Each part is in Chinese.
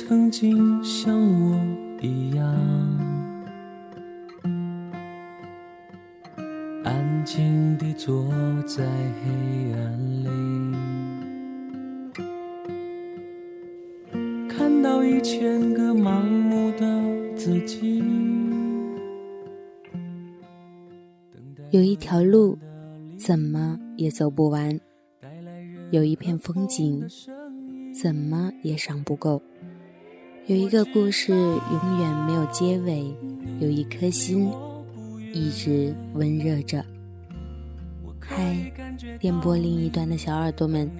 曾经像我一样，安静地坐在黑暗里，看到一千个盲目的自己？有一条路，怎么也走不完；有一片风景，怎么也赏不够；有一个故事永远没有结尾；有一颗心一直温热着。嗨，电波另一端的小耳朵们，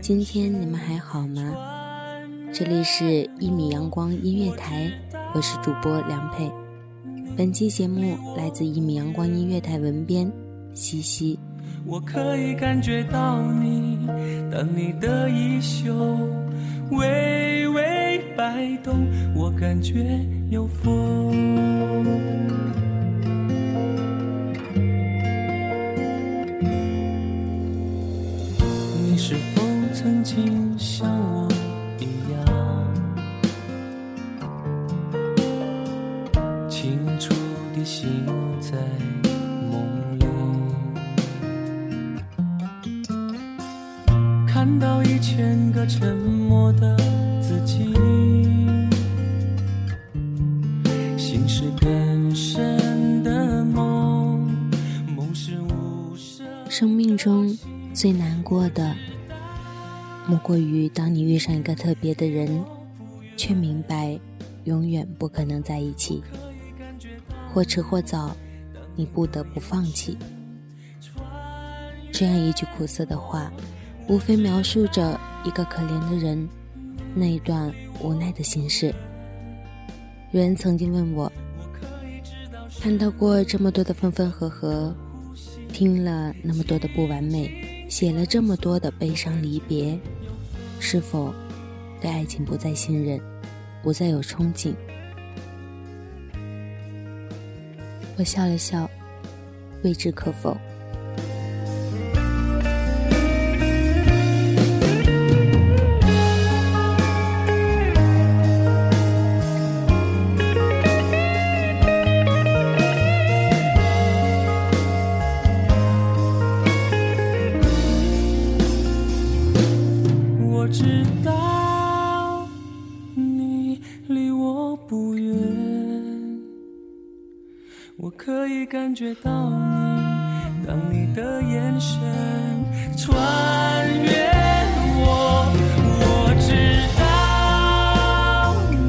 今天你们还好吗？这里是一米阳光音乐台，我是主播梁佩。本期节目来自一米阳光音乐台文编西西。我可以感觉到你，当你的衣袖动，我感觉有风。你是否曾经像我一样，清楚地醒在梦里？看到一千个沉默的自己，命中最难过的，莫过于当你遇上一个特别的人，却明白永远不可能在一起，或迟或早，你不得不放弃。这样一句苦涩的话，无非描述着一个可怜的人那一段无奈的心事。有人曾经问我，看到过这么多的分分合合，听了那么多的不完美，写了这么多的悲伤离别，是否对爱情不再信任，不再有憧憬？我笑了笑，未知可否。我可以感觉到你，当你的眼神穿越我，我知道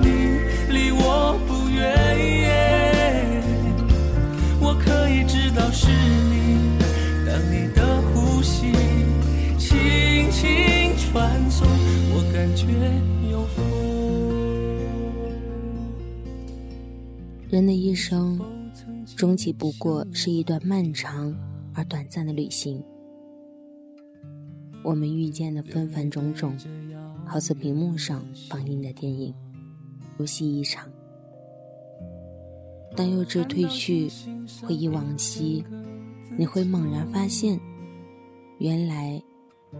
你离我不远，我可以知道是你，当你的呼吸轻轻传送，我感觉有风。人的一生终极不过是一段漫长而短暂的旅行。我们遇见的纷繁种种，好似屏幕上放映的电影，如戏一场。当幼稚褪去，回忆往昔，你会猛然发现，原来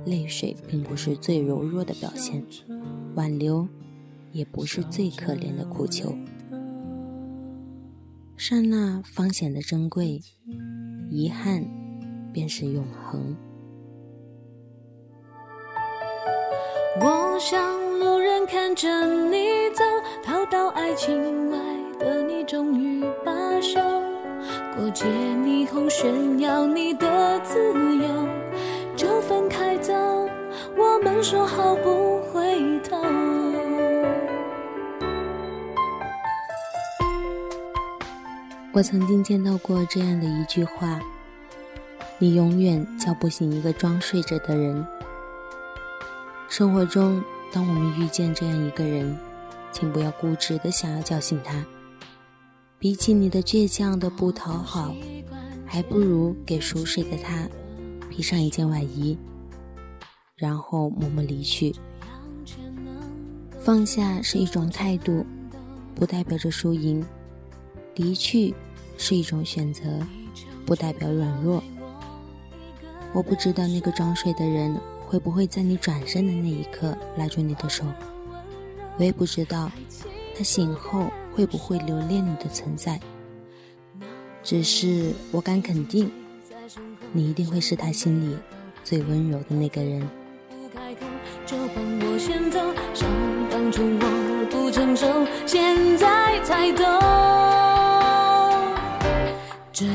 泪水并不是最柔弱的表现，挽留也不是最可怜的苦求。刹那方显得珍贵，遗憾便是永恒。我像路人看着你走，逃到爱情外的你终于罢休。过街霓虹炫耀你的自由，就分开走。我们说好不我曾经见到过这样的一句话：“你永远叫不醒一个装睡着的人。”生活中，当我们遇见这样一个人，请不要固执的想要叫醒他。比起你的倔强的不讨好，还不如给熟睡的他披上一件外衣，然后默默离去。放下是一种态度，不代表着输赢。离去是一种选择，不代表软弱。我不知道那个装睡的人会不会在你转身的那一刻拉住你的手，我也不知道他醒后会不会留恋你的存在。只是我敢肯定，你一定会是他心里最温柔的那个人。就帮我先走，想当初我不成熟，现在才懂。这一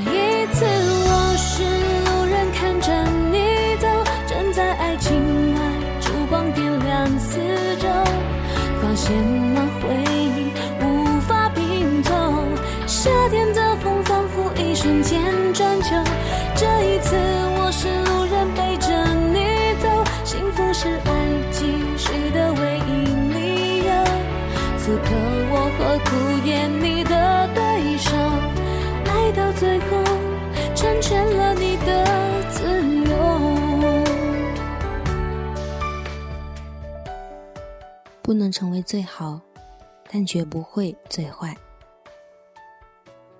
次我是路人，看着你走，站在爱情外，烛光点亮四周，发现那回忆无法拼凑。夏天的风仿佛一瞬间转秋。这一次我是路人，背着你走，幸福是爱继续的唯一理由。此刻我何苦演不能成为最好，但绝不会最坏。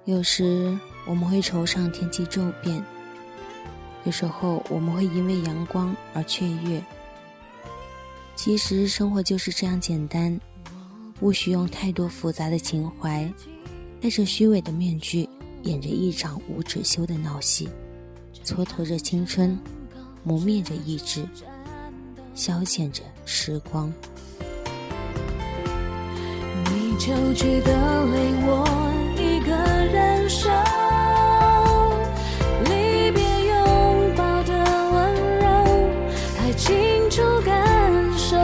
有时我们会惆怅天气骤变，有时候我们会因为阳光而雀跃。其实生活就是这样简单，无需用太多复杂的情怀，戴着虚伪的面具。演着一场无止休的闹戏，蹉跎着青春，磨灭着意志，消遣着时光。秋去的泪，我一个人受。离别拥抱的温柔，还清楚感受。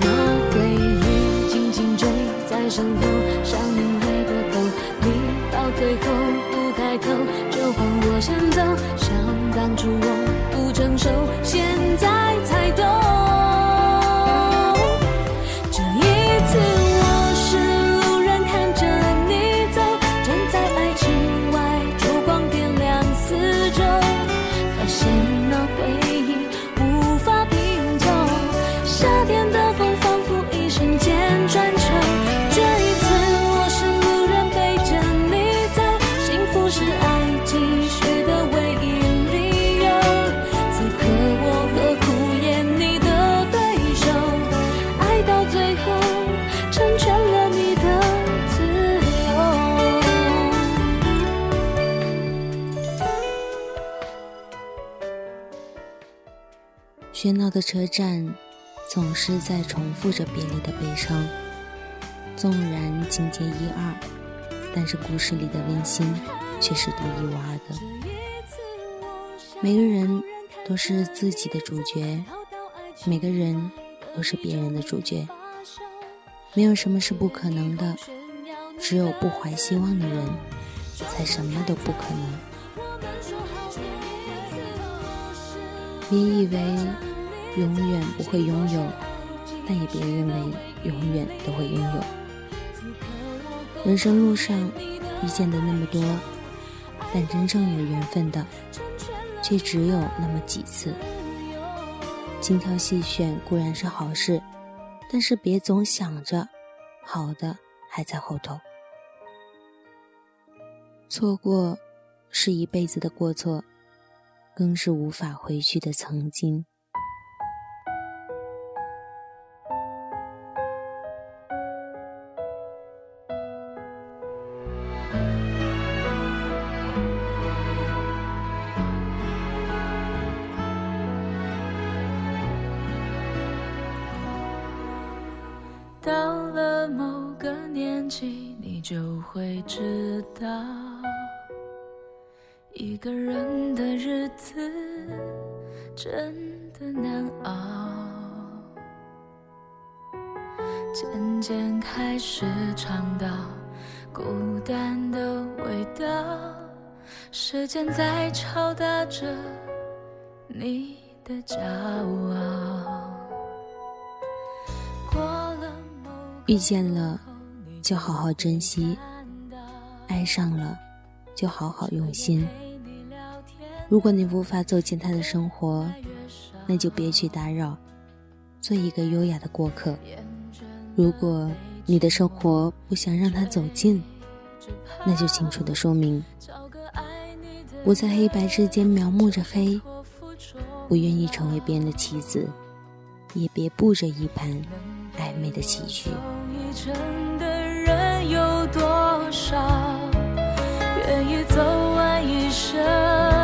那回忆紧紧追在身后，像眼泪的沟。你到最后不开口，就放我先走。想当初喧闹的车站，总是在重复着别离的悲伤。纵然情节一二，但是故事里的温馨却是独一无二的。每个人都是自己的主角，每个人都是别人的主角。没有什么是不可能的，只有不怀希望的人，才什么都不可能。别以为永远不会拥有，但也别认为永远都会拥有。人生路上遇见的那么多，但真正有缘分的，却只有那么几次。精挑细选固然是好事，但是别总想着好的还在后头。错过是一辈子的过错，更是无法回去的曾经。到了某个年纪，你就会知道，一个人的日子真的难熬。渐渐开始尝到孤单的味道，时间在敲打着你的骄傲。遇见了，就好好珍惜；爱上了，就好好用心。如果你无法走进他的生活，那就别去打扰，做一个优雅的过客。如果你的生活不想让他走进，那就清楚的说明，我在黑白之间描摹着黑，不愿意成为别人的棋子，也别布着一盘暧昧的棋局。愿意走完一生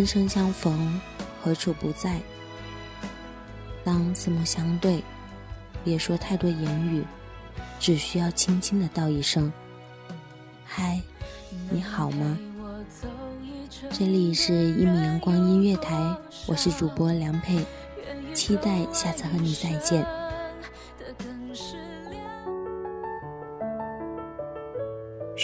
人生相逢，何处不在？当四目相对，别说太多言语，只需要轻轻的道一声：“嗨，你好吗？”这里是《一米阳光音乐台》，我是主播梁佩，期待下次和你再见。